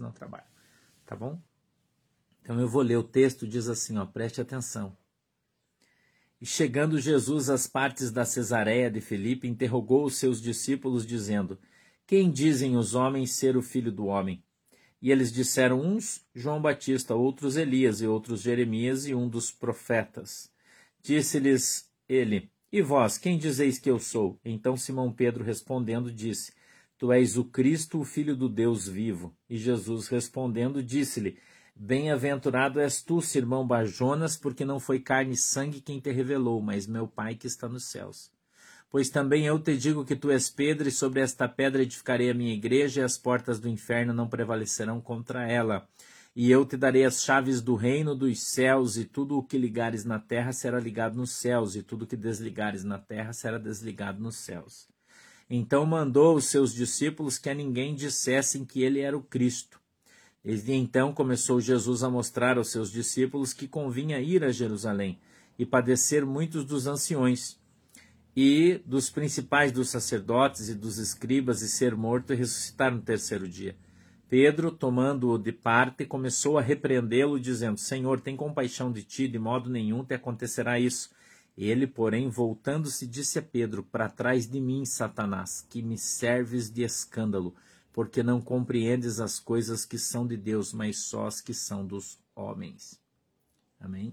não trabalham. Tá bom? Então eu vou ler o texto, diz assim, ó, preste atenção. E chegando Jesus às partes da Cesareia de Filipe, interrogou os seus discípulos, dizendo: Quem dizem os homens ser o filho do homem? E eles disseram: uns João Batista, outros Elias, e outros Jeremias, e um dos profetas. Disse-lhes ele: E vós, quem dizeis que eu sou? Então Simão Pedro respondendo disse: Tu és o Cristo, o Filho do Deus vivo. E Jesus respondendo disse-lhe: Bem-aventurado és tu, Simão Bajonas, porque não foi carne e sangue quem te revelou, mas meu Pai que está nos céus. Pois também eu te digo que tu és Pedro, e sobre esta pedra edificarei a minha igreja, e as portas do inferno não prevalecerão contra ela. E eu te darei as chaves do reino dos céus, e tudo o que ligares na terra será ligado nos céus, e tudo o que desligares na terra será desligado nos céus. Então mandou os seus discípulos que a ninguém dissessem que ele era o Cristo. Desde então começou Jesus a mostrar aos seus discípulos que convinha ir a Jerusalém e padecer muitos dos anciões e dos principais dos sacerdotes e dos escribas e ser morto e ressuscitar no terceiro dia. Pedro, tomando-o de parte, começou a repreendê-lo, dizendo: Senhor, tem compaixão de ti, de modo nenhum te acontecerá isso. Ele, porém, voltando-se, disse a Pedro: Para trás de mim, Satanás, que me serves de escândalo porque não compreendes as coisas que são de Deus, mas só as que são dos homens. Amém?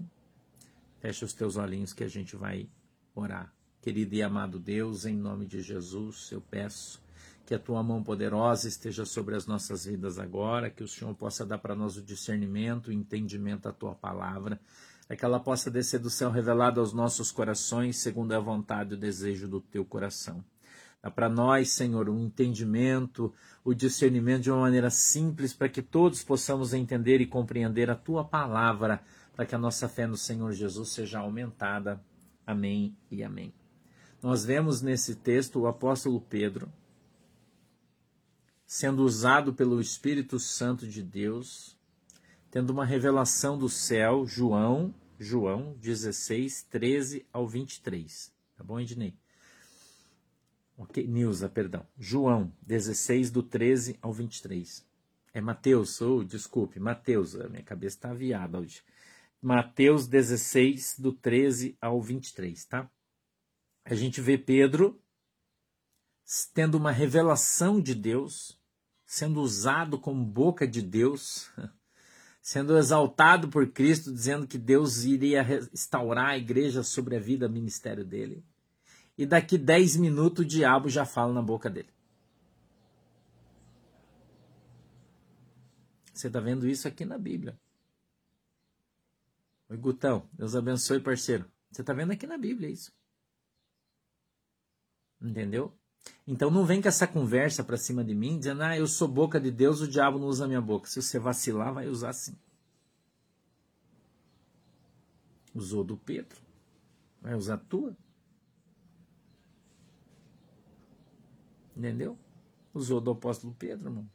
Fecha os teus olhinhos que a gente vai orar. Querido e amado Deus, em nome de Jesus, eu peço que a tua mão poderosa esteja sobre as nossas vidas agora, que o Senhor possa dar para nós o discernimento, o entendimento da tua palavra, é que ela possa descer do céu revelada aos nossos corações, segundo a vontade e o desejo do teu coração. Dá para nós, Senhor, um entendimento, o discernimento de uma maneira simples, para que todos possamos entender e compreender a tua palavra, para que a nossa fé no Senhor Jesus seja aumentada. Amém e amém. Nós vemos nesse texto o apóstolo Pedro sendo usado pelo Espírito Santo de Deus, tendo uma revelação do céu, João, João 16, 13 ao 23. Tá bom, Ednei? Ok, Nilza, perdão. João, 16, do 13 ao 23. É Mateus, ou oh, desculpe, Mateus, a minha cabeça está aviada hoje. Mateus 16, do 13 ao 23, tá? A gente vê Pedro tendo uma revelação de Deus, sendo usado como boca de Deus, sendo exaltado por Cristo, dizendo que Deus iria restaurar a igreja sobre a vida, ministério dele e daqui 10 minutos o diabo já fala na boca dele. Você está vendo isso aqui na Bíblia. Oi, Gutão. Deus abençoe, parceiro. Você está vendo aqui na Bíblia isso. Entendeu? Então não vem com essa conversa para cima de mim, dizendo, ah, eu sou boca de Deus, o diabo não usa minha boca. Se você vacilar, vai usar sim. Usou do Pedro. Vai usar a tua. Entendeu? Usou do apóstolo Pedro, irmão.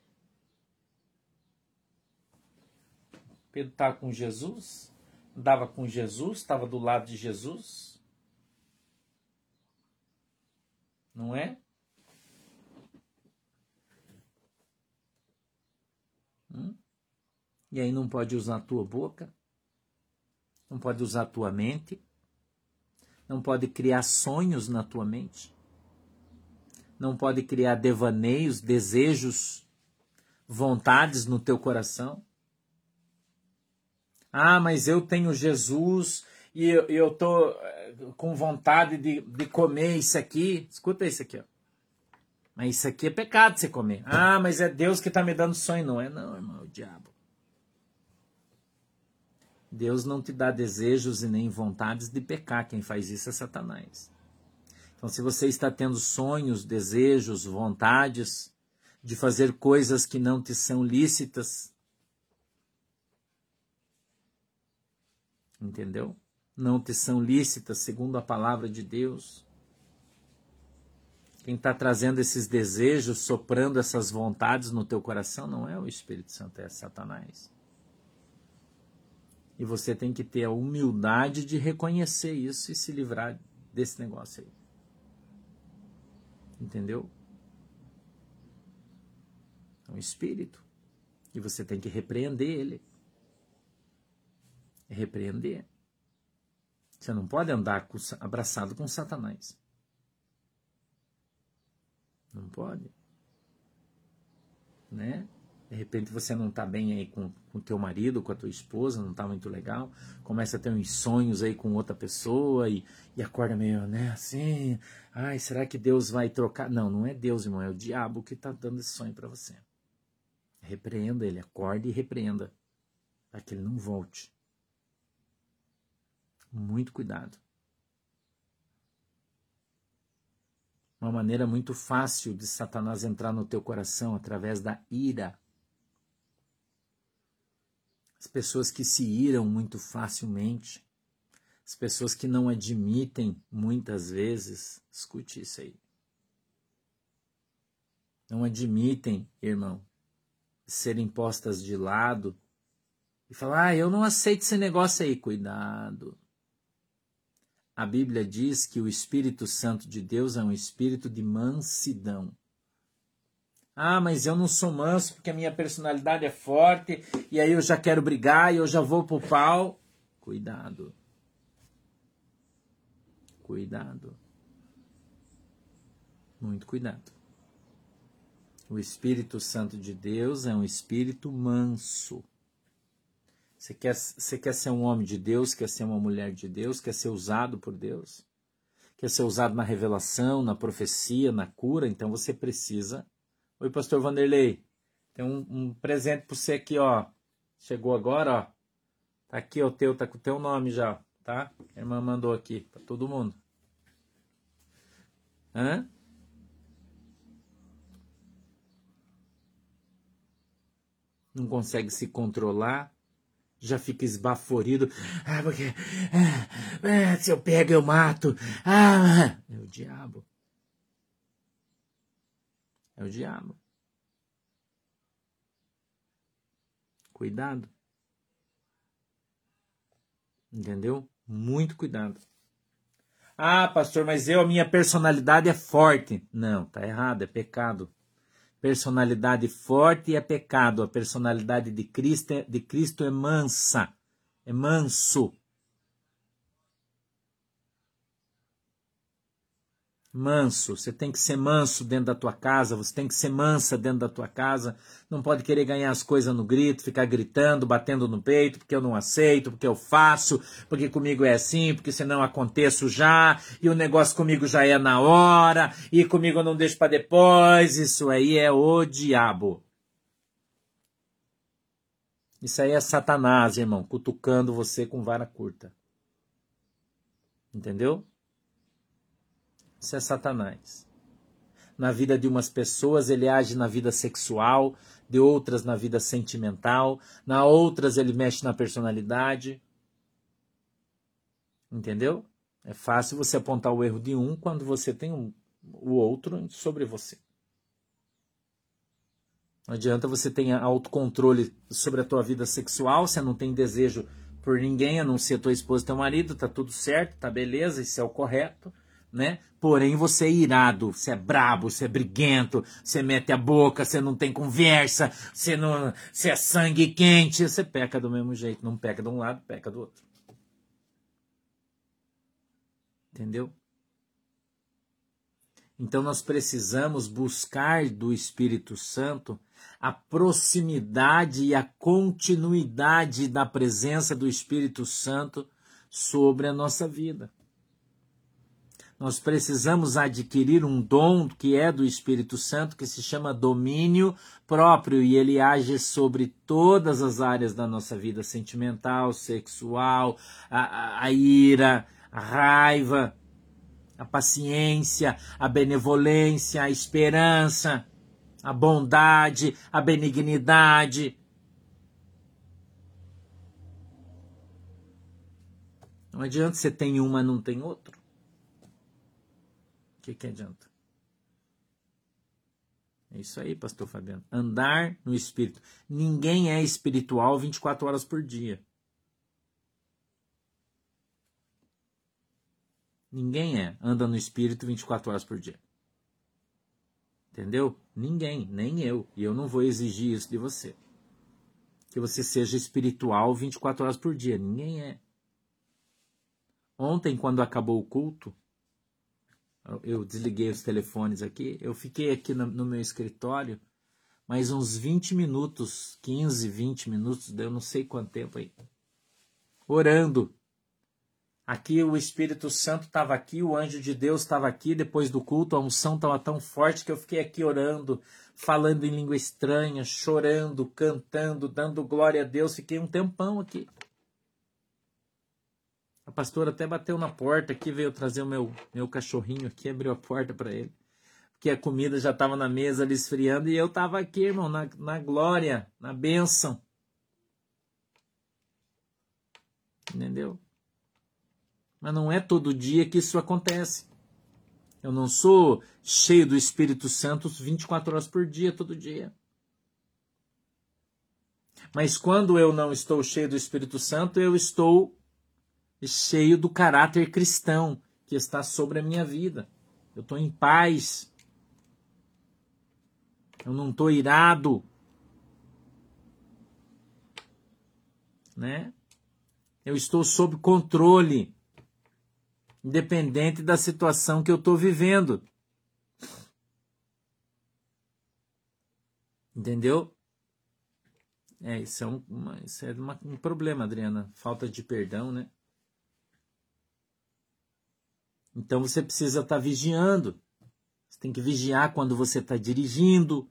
Pedro estava com Jesus, andava com Jesus, estava do lado de Jesus. Não é? Hum? E aí não pode usar a tua boca, não pode usar a tua mente, não pode criar sonhos na tua mente não pode criar devaneios, desejos, vontades no teu coração. Ah, mas eu tenho Jesus e eu, eu tô eh, com vontade de, de comer isso aqui. Escuta isso aqui, ó. Mas isso aqui é pecado você comer. Ah, mas é Deus que está me dando sonho. Não é não, irmão, é o diabo. Deus não te dá desejos e nem vontades de pecar. Quem faz isso é Satanás. Então, se você está tendo sonhos, desejos, vontades de fazer coisas que não te são lícitas, entendeu? Não te são lícitas segundo a palavra de Deus. Quem está trazendo esses desejos, soprando essas vontades no teu coração, não é o Espírito Santo, é Satanás. E você tem que ter a humildade de reconhecer isso e se livrar desse negócio aí. Entendeu? É um espírito. E você tem que repreender ele. Repreender. Você não pode andar abraçado com Satanás. Não pode. Né? De repente você não está bem aí com o teu marido, com a tua esposa, não está muito legal, começa a ter uns sonhos aí com outra pessoa e, e acorda meio, né, assim, ai, será que Deus vai trocar? Não, não é Deus, irmão, é o diabo que está dando esse sonho para você. Repreenda ele, acorde e repreenda, para que ele não volte. Muito cuidado. Uma maneira muito fácil de Satanás entrar no teu coração através da ira as pessoas que se iram muito facilmente, as pessoas que não admitem muitas vezes, escute isso aí. Não admitem, irmão, serem postas de lado e falar: ah, eu não aceito esse negócio aí. Cuidado. A Bíblia diz que o Espírito Santo de Deus é um espírito de mansidão. Ah, mas eu não sou manso porque a minha personalidade é forte e aí eu já quero brigar e eu já vou pro pau. Cuidado. Cuidado. Muito cuidado. O Espírito Santo de Deus é um espírito manso. Você quer, você quer ser um homem de Deus, quer ser uma mulher de Deus, quer ser usado por Deus, quer ser usado na revelação, na profecia, na cura, então você precisa Oi, pastor Vanderlei. Tem um, um presente para você aqui, ó. Chegou agora, ó. Tá aqui o teu, tá com o teu nome já, tá? A irmã mandou aqui para todo mundo. Hã? Não consegue se controlar, já fica esbaforido. Ah, porque ah, ah, se eu pego eu mato. Ah, é o diabo. É o diabo. Cuidado. Entendeu? Muito cuidado. Ah, pastor, mas eu, a minha personalidade é forte. Não, tá errado, é pecado. Personalidade forte é pecado. A personalidade de Cristo é, de Cristo é mansa, é manso. Manso, você tem que ser manso dentro da tua casa, você tem que ser mansa dentro da tua casa, não pode querer ganhar as coisas no grito, ficar gritando, batendo no peito, porque eu não aceito, porque eu faço, porque comigo é assim, porque senão aconteço já, e o negócio comigo já é na hora, e comigo eu não deixo para depois, isso aí é o diabo. Isso aí é Satanás, irmão, cutucando você com vara curta. Entendeu? Isso é Satanás. Na vida de umas pessoas, ele age na vida sexual, de outras na vida sentimental, na outras ele mexe na personalidade. Entendeu? É fácil você apontar o erro de um quando você tem um, o outro sobre você. Não adianta você ter autocontrole sobre a tua vida sexual, você não tem desejo por ninguém, a não ser tua esposa e teu marido, tá tudo certo, tá beleza, isso é o correto né? Porém, você é irado, você é brabo, você é briguento, você mete a boca, você não tem conversa, você, não, você é sangue quente, você peca do mesmo jeito. Não peca de um lado, peca do outro. Entendeu? Então nós precisamos buscar do Espírito Santo a proximidade e a continuidade da presença do Espírito Santo sobre a nossa vida. Nós precisamos adquirir um dom que é do Espírito Santo, que se chama domínio próprio, e ele age sobre todas as áreas da nossa vida sentimental, sexual, a, a, a ira, a raiva, a paciência, a benevolência, a esperança, a bondade, a benignidade. Não adianta você tem uma, não tem outro que, que adianta? É isso aí, pastor Fabiano. Andar no espírito. Ninguém é espiritual 24 horas por dia. Ninguém é. Anda no espírito 24 horas por dia. Entendeu? Ninguém, nem eu. E eu não vou exigir isso de você. que você seja espiritual 24 horas por dia. Ninguém é. Ontem, quando acabou o culto, eu desliguei os telefones aqui, eu fiquei aqui no, no meu escritório mais uns 20 minutos, 15, 20 minutos, deu não sei quanto tempo aí, orando. Aqui o Espírito Santo estava aqui, o anjo de Deus estava aqui, depois do culto, a unção estava tão forte que eu fiquei aqui orando, falando em língua estranha, chorando, cantando, dando glória a Deus. Fiquei um tempão aqui. A pastora até bateu na porta aqui, veio trazer o meu, meu cachorrinho aqui, abriu a porta para ele. Porque a comida já estava na mesa ali esfriando e eu estava aqui, irmão, na, na glória, na bênção. Entendeu? Mas não é todo dia que isso acontece. Eu não sou cheio do Espírito Santo 24 horas por dia, todo dia. Mas quando eu não estou cheio do Espírito Santo, eu estou cheio do caráter cristão que está sobre a minha vida. Eu estou em paz. Eu não estou irado. Né? Eu estou sob controle independente da situação que eu estou vivendo. Entendeu? É, isso é, um, isso é uma, um problema, Adriana. Falta de perdão, né? Então você precisa estar tá vigiando. Você tem que vigiar quando você está dirigindo.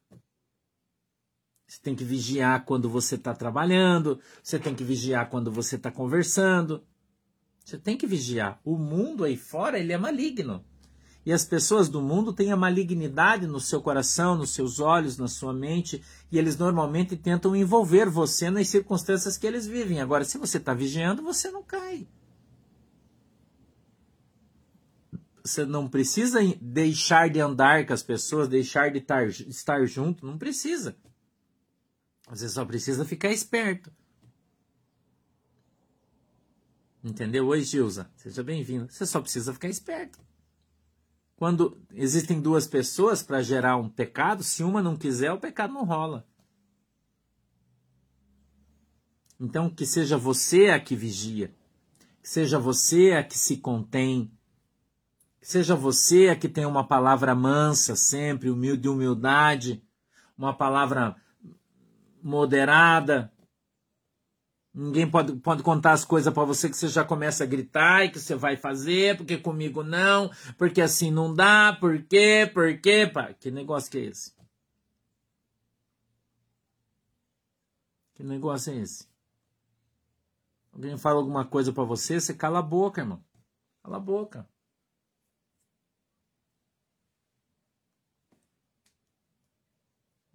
Você tem que vigiar quando você está trabalhando. Você tem que vigiar quando você está conversando. Você tem que vigiar. O mundo aí fora, ele é maligno. E as pessoas do mundo têm a malignidade no seu coração, nos seus olhos, na sua mente, e eles normalmente tentam envolver você nas circunstâncias que eles vivem. Agora, se você está vigiando, você não cai. Você não precisa deixar de andar com as pessoas, deixar de estar, estar junto, não precisa. Você só precisa ficar esperto. Entendeu? Oi, Gilza. Seja bem-vindo. Você só precisa ficar esperto. Quando existem duas pessoas para gerar um pecado, se uma não quiser, o pecado não rola. Então, que seja você a que vigia, que seja você a que se contém, seja você a que tem uma palavra mansa sempre, humilde, humildade, uma palavra moderada, Ninguém pode, pode contar as coisas para você que você já começa a gritar e que você vai fazer, porque comigo não, porque assim não dá, por quê, por quê, pá. Que negócio que é esse? Que negócio é esse? Alguém fala alguma coisa para você, você cala a boca, irmão. Cala a boca.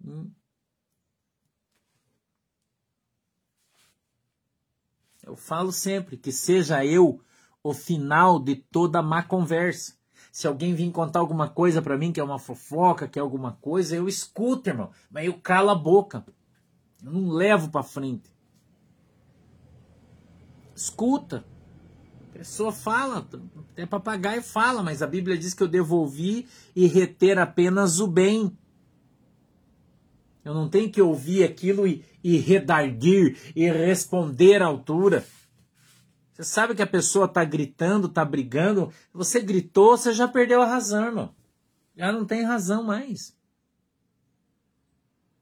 Hum. Eu falo sempre que seja eu o final de toda má conversa. Se alguém vir contar alguma coisa para mim, que é uma fofoca, que é alguma coisa, eu escuto, irmão. Mas eu calo a boca. Eu não levo para frente. Escuta. A pessoa fala, até papagaio fala, mas a Bíblia diz que eu devolvi e reter apenas o bem. Eu não tenho que ouvir aquilo e, e redarguir e responder à altura. Você sabe que a pessoa está gritando, está brigando. Você gritou, você já perdeu a razão, irmão. Já não tem razão mais.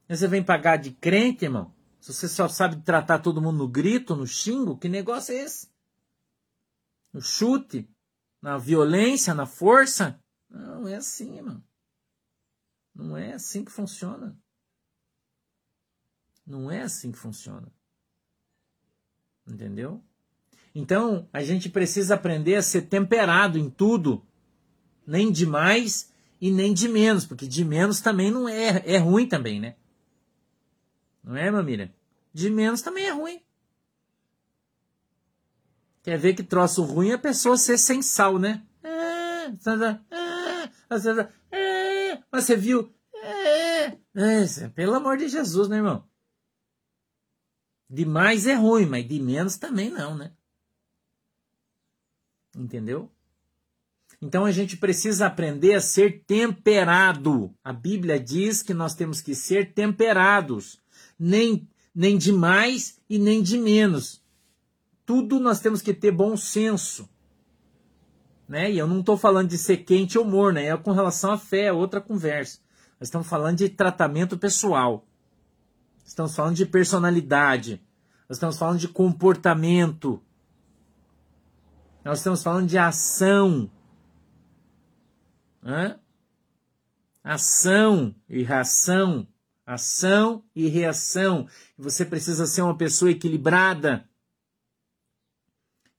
Você vem pagar de crente, irmão? Se você só sabe tratar todo mundo no grito, no xingo, que negócio é esse? No chute, na violência, na força? Não, é assim, irmão. Não é assim que funciona. Não é assim que funciona. Entendeu? Então, a gente precisa aprender a ser temperado em tudo, nem de mais e nem de menos, porque de menos também não é, é ruim também, né? Não é, Mamira? De menos também é ruim. Quer ver que troço ruim é a pessoa ser sem sal, né? Ah, ah, ah, mas você viu? pelo amor de Jesus, né, irmão? De mais é ruim, mas de menos também não, né? Entendeu? Então a gente precisa aprender a ser temperado. A Bíblia diz que nós temos que ser temperados. Nem nem de mais e nem de menos. Tudo nós temos que ter bom senso. Né? E eu não estou falando de ser quente ou morno, né? é com relação à fé, é outra conversa. Nós estamos falando de tratamento pessoal. Estamos falando de personalidade. Nós estamos falando de comportamento. Nós estamos falando de ação. Hã? Ação e reação. Ação e reação. Você precisa ser uma pessoa equilibrada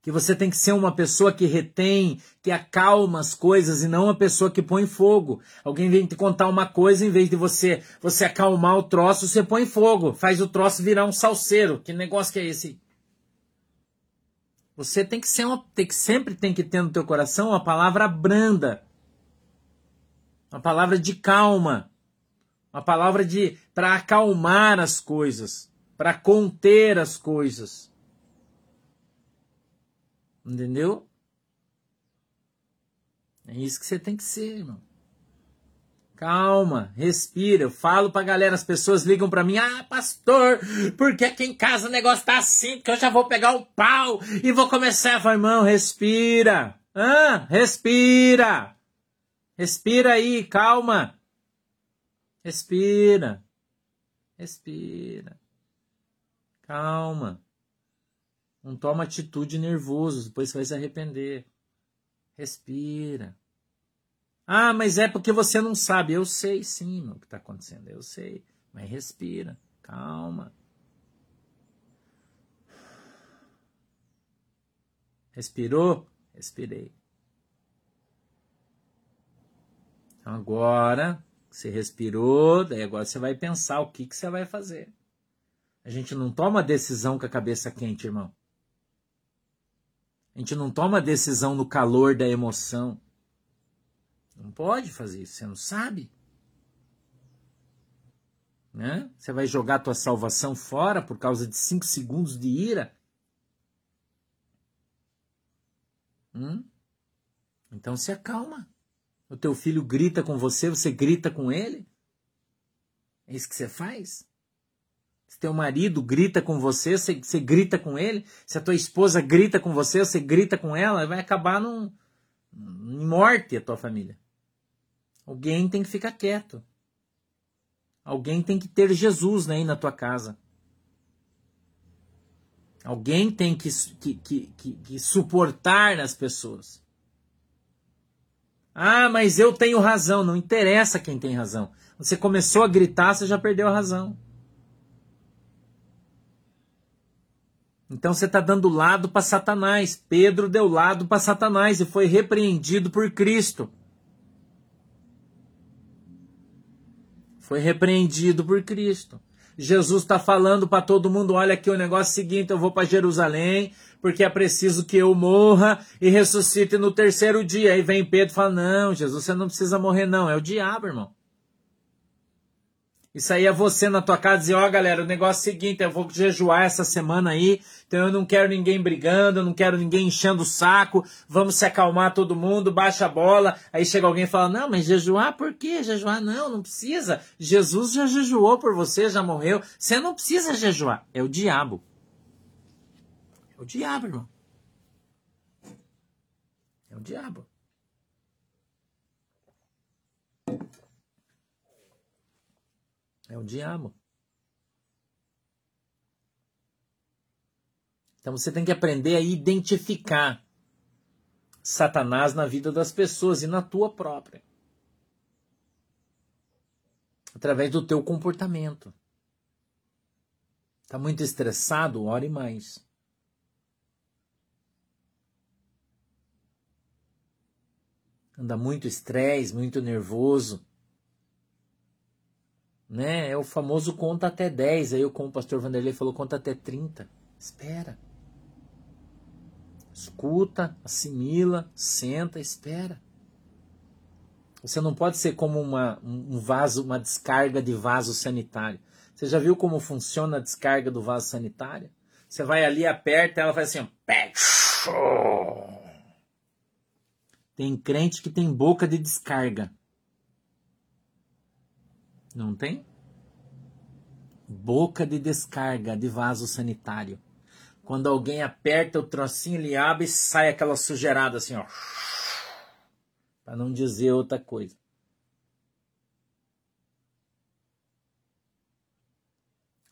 que você tem que ser uma pessoa que retém, que acalma as coisas e não uma pessoa que põe fogo. Alguém vem te contar uma coisa, em vez de você você acalmar o troço, você põe fogo, faz o troço virar um salseiro. Que negócio que é esse? Você tem que ser uma, tem que sempre tem que ter no teu coração uma palavra branda. Uma palavra de calma. Uma palavra de para acalmar as coisas, para conter as coisas. Entendeu? É isso que você tem que ser, irmão. Calma, respira. Eu falo pra galera, as pessoas ligam pra mim: Ah, pastor, porque aqui em casa o negócio tá assim, que eu já vou pegar o pau e vou começar. Eu falo, irmão, respira. Ah, respira. Respira aí, calma. Respira. Respira. Calma. Não toma atitude nervoso, depois você vai se arrepender. Respira. Ah, mas é porque você não sabe. Eu sei sim o que está acontecendo, eu sei. Mas respira, calma. Respirou? Respirei. Então agora, você respirou, daí agora você vai pensar o que, que você vai fazer. A gente não toma decisão com a cabeça quente, irmão. A gente não toma decisão no calor da emoção. Não pode fazer isso, você não sabe. Né? Você vai jogar a tua salvação fora por causa de cinco segundos de ira? Hum? Então se acalma. O teu filho grita com você, você grita com ele? É isso que você faz? Se teu marido grita com você, você, grita com ele. Se a tua esposa grita com você, você grita com ela, vai acabar num, em morte a tua família. Alguém tem que ficar quieto. Alguém tem que ter Jesus né, aí na tua casa. Alguém tem que, que, que, que suportar as pessoas. Ah, mas eu tenho razão. Não interessa quem tem razão. Você começou a gritar, você já perdeu a razão. Então você está dando lado para Satanás. Pedro deu lado para Satanás e foi repreendido por Cristo. Foi repreendido por Cristo. Jesus está falando para todo mundo: olha aqui o negócio é seguinte, eu vou para Jerusalém, porque é preciso que eu morra e ressuscite no terceiro dia. Aí vem Pedro e fala: não, Jesus, você não precisa morrer, não. É o diabo, irmão. Isso aí é você na tua casa dizer, ó oh, galera, o negócio é o seguinte, eu vou jejuar essa semana aí, então eu não quero ninguém brigando, eu não quero ninguém enchendo o saco, vamos se acalmar todo mundo, baixa a bola. Aí chega alguém e fala, não, mas jejuar por quê? Jejuar não, não precisa. Jesus já jejuou por você, já morreu. Você não precisa jejuar. É o diabo. É o diabo, irmão. É o diabo. É o diabo. Então você tem que aprender a identificar Satanás na vida das pessoas e na tua própria. Através do teu comportamento. Está muito estressado? Ore mais. Anda muito estresse, muito nervoso né? É o famoso conta até 10. Aí, como o pastor Vanderlei falou, conta até 30. Espera. Escuta, assimila, senta, espera. Você não pode ser como uma, um vaso, uma descarga de vaso sanitário. Você já viu como funciona a descarga do vaso sanitário? Você vai ali, aperta, ela faz assim, ó, Tem crente que tem boca de descarga. Não tem? Boca de descarga de vaso sanitário. Quando alguém aperta o trocinho, ele abre e sai aquela sujeirada assim, ó. Para não dizer outra coisa.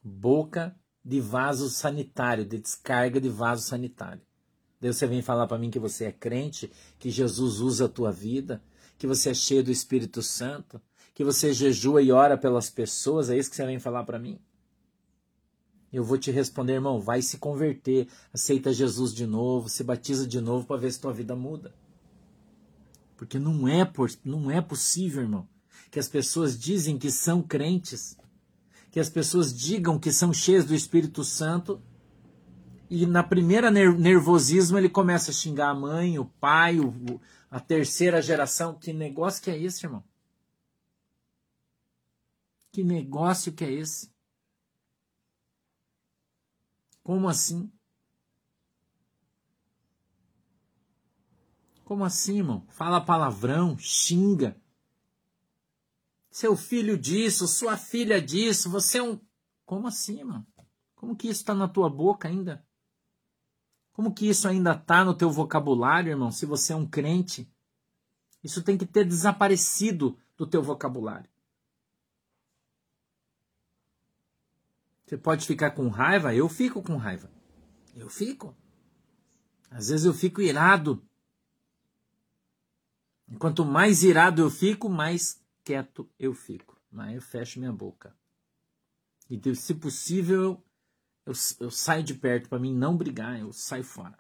Boca de vaso sanitário, de descarga de vaso sanitário. Deus você vem falar para mim que você é crente, que Jesus usa a tua vida, que você é cheio do Espírito Santo, que você jejua e ora pelas pessoas, é isso que você vem falar para mim? Eu vou te responder, irmão, vai se converter, aceita Jesus de novo, se batiza de novo para ver se tua vida muda. Porque não é, por, não é possível, irmão, que as pessoas dizem que são crentes, que as pessoas digam que são cheias do Espírito Santo e na primeira nervosismo ele começa a xingar a mãe, o pai, o, a terceira geração. Que negócio que é esse, irmão? Que negócio que é esse? Como assim? Como assim, irmão? Fala palavrão, xinga. Seu filho disso, sua filha disso, você é um. Como assim, irmão? Como que isso está na tua boca ainda? Como que isso ainda está no teu vocabulário, irmão? Se você é um crente, isso tem que ter desaparecido do teu vocabulário. Você pode ficar com raiva? Eu fico com raiva. Eu fico. Às vezes eu fico irado. Quanto mais irado eu fico, mais quieto eu fico. Aí eu fecho minha boca. E se possível, eu, eu saio de perto para mim não brigar, eu saio fora.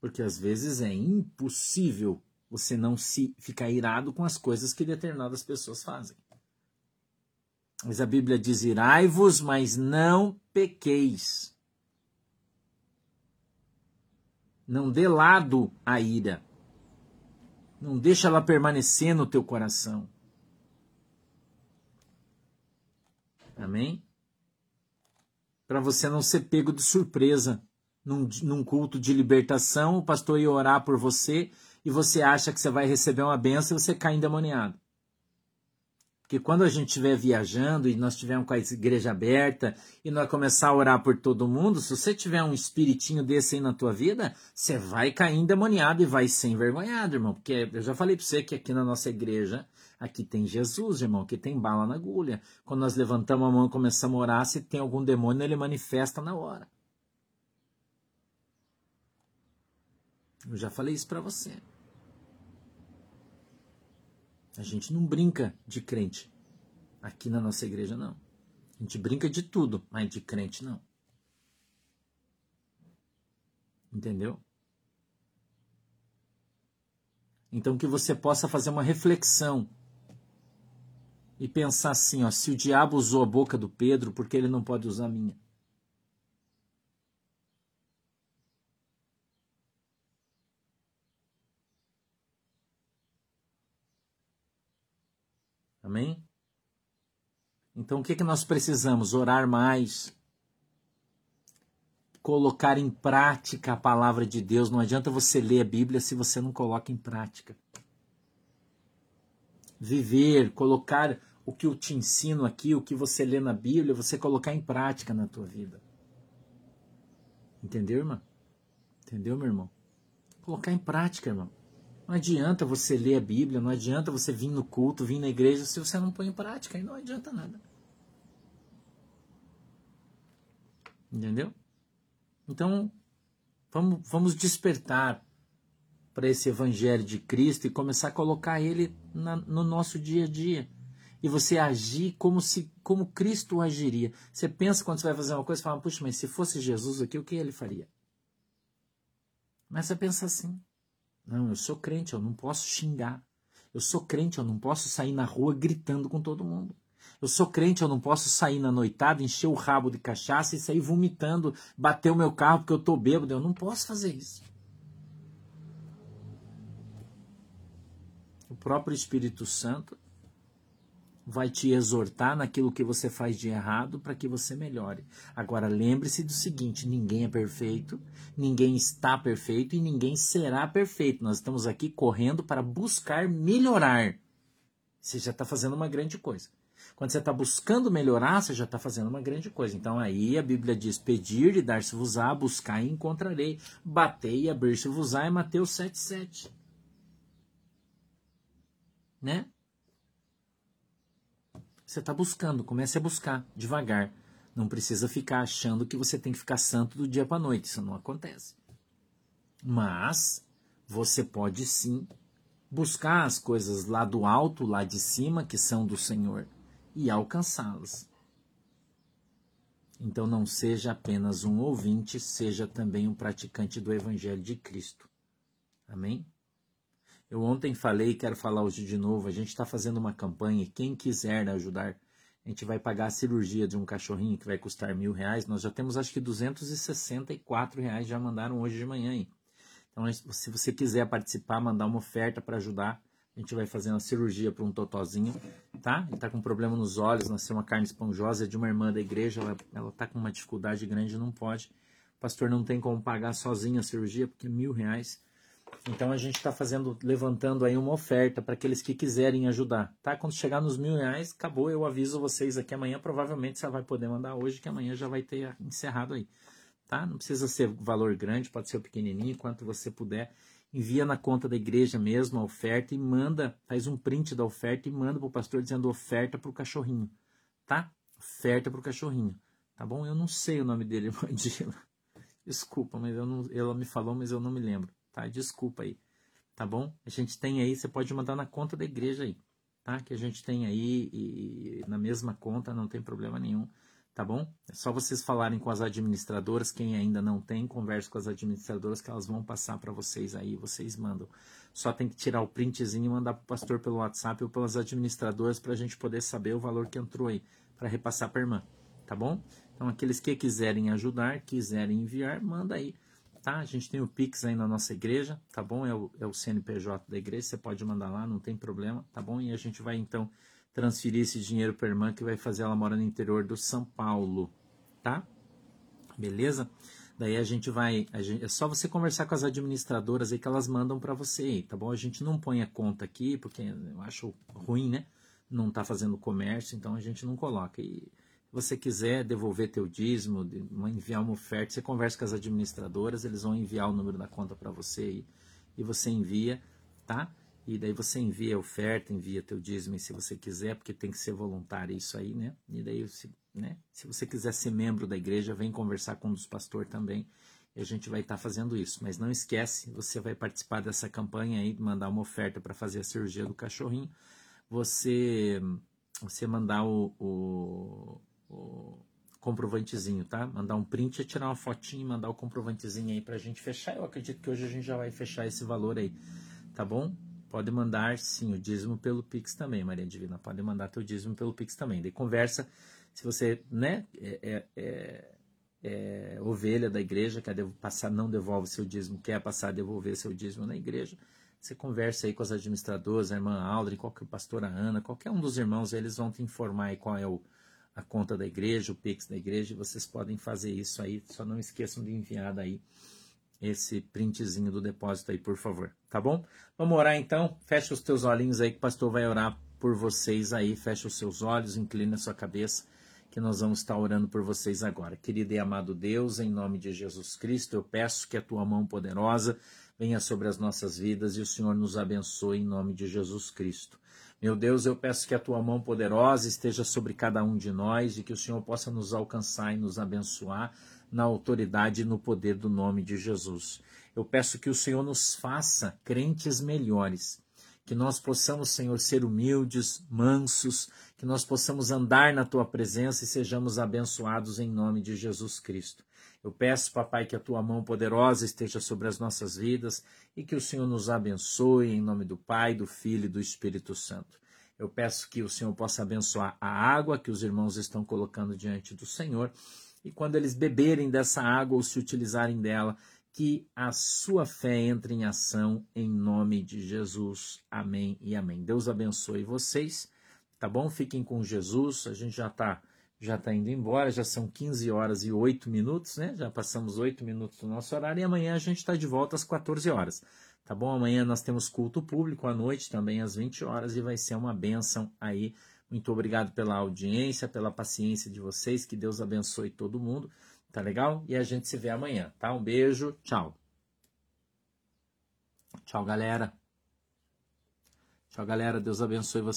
Porque às vezes é impossível você não se ficar irado com as coisas que determinadas pessoas fazem. Mas a Bíblia diz: irai-vos, mas não pequeis. Não dê lado à ira. Não deixa ela permanecer no teu coração. Amém? Para você não ser pego de surpresa num, num culto de libertação, o pastor ia orar por você e você acha que você vai receber uma benção e você cai endemoniado. Porque quando a gente estiver viajando e nós estivermos com a igreja aberta e nós começar a orar por todo mundo, se você tiver um espiritinho desse aí na tua vida, você vai cair endemoniado e vai ser envergonhado, irmão. Porque eu já falei para você que aqui na nossa igreja, aqui tem Jesus, irmão, que tem bala na agulha. Quando nós levantamos a mão e começamos a orar, se tem algum demônio, ele manifesta na hora. Eu já falei isso para você. A gente não brinca de crente. Aqui na nossa igreja, não. A gente brinca de tudo, mas de crente, não. Entendeu? Então que você possa fazer uma reflexão e pensar assim, ó, se o diabo usou a boca do Pedro, por que ele não pode usar a minha? Amém? Então o que, que nós precisamos? Orar mais. Colocar em prática a palavra de Deus. Não adianta você ler a Bíblia se você não coloca em prática. Viver, colocar o que eu te ensino aqui, o que você lê na Bíblia, você colocar em prática na tua vida. Entendeu, irmão? Entendeu, meu irmão? Colocar em prática, irmão. Não adianta você ler a Bíblia, não adianta você vir no culto, vir na igreja, se você não põe em prática, aí não adianta nada. Entendeu? Então, vamos, vamos despertar para esse evangelho de Cristo e começar a colocar ele na, no nosso dia a dia. E você agir como se como Cristo agiria. Você pensa quando você vai fazer uma coisa, fala, puxa, mas se fosse Jesus aqui, o que ele faria? Mas você pensa assim. Não, eu sou crente, eu não posso xingar. Eu sou crente, eu não posso sair na rua gritando com todo mundo. Eu sou crente, eu não posso sair na noitada, encher o rabo de cachaça e sair vomitando, bater o meu carro porque eu tô bêbado. Eu não posso fazer isso. O próprio Espírito Santo vai te exortar naquilo que você faz de errado para que você melhore. Agora lembre-se do seguinte: ninguém é perfeito, ninguém está perfeito e ninguém será perfeito. Nós estamos aqui correndo para buscar melhorar. Você já está fazendo uma grande coisa. Quando você está buscando melhorar, você já está fazendo uma grande coisa. Então aí a Bíblia diz: pedir e dar-se-vos-á, buscar e encontrarei, bater e abrir-se-vos-á, é Mateus 7,7. Né? Você está buscando, comece a buscar devagar. Não precisa ficar achando que você tem que ficar santo do dia para noite, isso não acontece. Mas você pode sim buscar as coisas lá do alto, lá de cima, que são do Senhor, e alcançá-las. Então não seja apenas um ouvinte, seja também um praticante do Evangelho de Cristo. Amém? Eu ontem falei, quero falar hoje de novo. A gente está fazendo uma campanha quem quiser ajudar a gente vai pagar a cirurgia de um cachorrinho que vai custar mil reais. Nós já temos acho que 264 reais já mandaram hoje de manhã aí. Então, se você quiser participar, mandar uma oferta para ajudar, a gente vai fazer uma cirurgia para um totozinho, tá? Ele está com problema nos olhos, nasceu uma carne esponjosa é de uma irmã da igreja, ela está com uma dificuldade grande, não pode. O pastor não tem como pagar sozinho a cirurgia, porque é mil reais. Então a gente está fazendo, levantando aí uma oferta para aqueles que quiserem ajudar, tá? Quando chegar nos mil reais, acabou, eu aviso vocês aqui amanhã, provavelmente você vai poder mandar hoje, que amanhã já vai ter encerrado aí, tá? Não precisa ser valor grande, pode ser pequenininho, quanto você puder. Envia na conta da igreja mesmo a oferta e manda, faz um print da oferta e manda para o pastor dizendo oferta para o cachorrinho, tá? Oferta para o cachorrinho, tá bom? Eu não sei o nome dele, Mandila. Desculpa, mas eu não, ela me falou, mas eu não me lembro tá? Desculpa aí, tá bom? A gente tem aí, você pode mandar na conta da igreja aí, tá? Que a gente tem aí e, na mesma conta, não tem problema nenhum, tá bom? É só vocês falarem com as administradoras, quem ainda não tem, converse com as administradoras que elas vão passar para vocês aí, vocês mandam. Só tem que tirar o printzinho e mandar para o pastor pelo WhatsApp ou pelas administradoras para a gente poder saber o valor que entrou aí, para repassar para irmã, tá bom? Então, aqueles que quiserem ajudar, quiserem enviar, manda aí tá? A gente tem o Pix aí na nossa igreja, tá bom? É o, é o CNPJ da igreja, você pode mandar lá, não tem problema, tá bom? E a gente vai então transferir esse dinheiro para a irmã que vai fazer ela mora no interior do São Paulo, tá? Beleza? Daí a gente vai, a gente, é só você conversar com as administradoras aí que elas mandam para você tá bom? A gente não põe a conta aqui, porque eu acho ruim, né? Não tá fazendo comércio, então a gente não coloca. E você quiser devolver teu dízimo, enviar uma oferta, você conversa com as administradoras, eles vão enviar o número da conta para você e, e você envia, tá? E daí você envia a oferta, envia teu dízimo se você quiser, porque tem que ser voluntário isso aí, né? E daí, se, né? se você quiser ser membro da igreja, vem conversar com um dos pastores também. E a gente vai estar tá fazendo isso. Mas não esquece, você vai participar dessa campanha aí, mandar uma oferta para fazer a cirurgia do cachorrinho. Você, você mandar o, o o comprovantezinho, tá? Mandar um print, tirar uma fotinha e mandar o comprovantezinho aí pra gente fechar. Eu acredito que hoje a gente já vai fechar esse valor aí, tá bom? Pode mandar sim o dízimo pelo Pix também, Maria Divina. Pode mandar teu dízimo pelo Pix também. Daí conversa, se você, né, é, é, é, é ovelha da igreja, quer passar, não devolve seu dízimo, quer passar a devolver seu dízimo na igreja, você conversa aí com as administradoras, a irmã Aldrin, qualquer pastora Ana, qualquer um dos irmãos, eles vão te informar aí qual é o a conta da igreja, o Pix da igreja, vocês podem fazer isso aí. Só não esqueçam de enviar daí esse printzinho do depósito aí, por favor. Tá bom? Vamos orar então? Fecha os teus olhinhos aí que o pastor vai orar por vocês aí. Fecha os seus olhos, inclina a sua cabeça, que nós vamos estar orando por vocês agora. Querido e amado Deus, em nome de Jesus Cristo, eu peço que a tua mão poderosa venha sobre as nossas vidas e o Senhor nos abençoe em nome de Jesus Cristo. Meu Deus, eu peço que a tua mão poderosa esteja sobre cada um de nós e que o Senhor possa nos alcançar e nos abençoar na autoridade e no poder do nome de Jesus. Eu peço que o Senhor nos faça crentes melhores, que nós possamos, Senhor, ser humildes, mansos, que nós possamos andar na tua presença e sejamos abençoados em nome de Jesus Cristo. Eu peço, papai, que a tua mão poderosa esteja sobre as nossas vidas e que o Senhor nos abençoe em nome do Pai, do Filho e do Espírito Santo. Eu peço que o Senhor possa abençoar a água que os irmãos estão colocando diante do Senhor e quando eles beberem dessa água ou se utilizarem dela, que a sua fé entre em ação em nome de Jesus. Amém e amém. Deus abençoe vocês, tá bom? Fiquem com Jesus. A gente já está já está indo embora, já são 15 horas e 8 minutos, né? Já passamos 8 minutos do nosso horário e amanhã a gente está de volta às 14 horas. Tá bom? Amanhã nós temos culto público à noite também às 20 horas e vai ser uma benção aí. Muito obrigado pela audiência, pela paciência de vocês. Que Deus abençoe todo mundo. Tá legal? E a gente se vê amanhã, tá? Um beijo. Tchau. Tchau, galera. Tchau, galera. Deus abençoe vocês.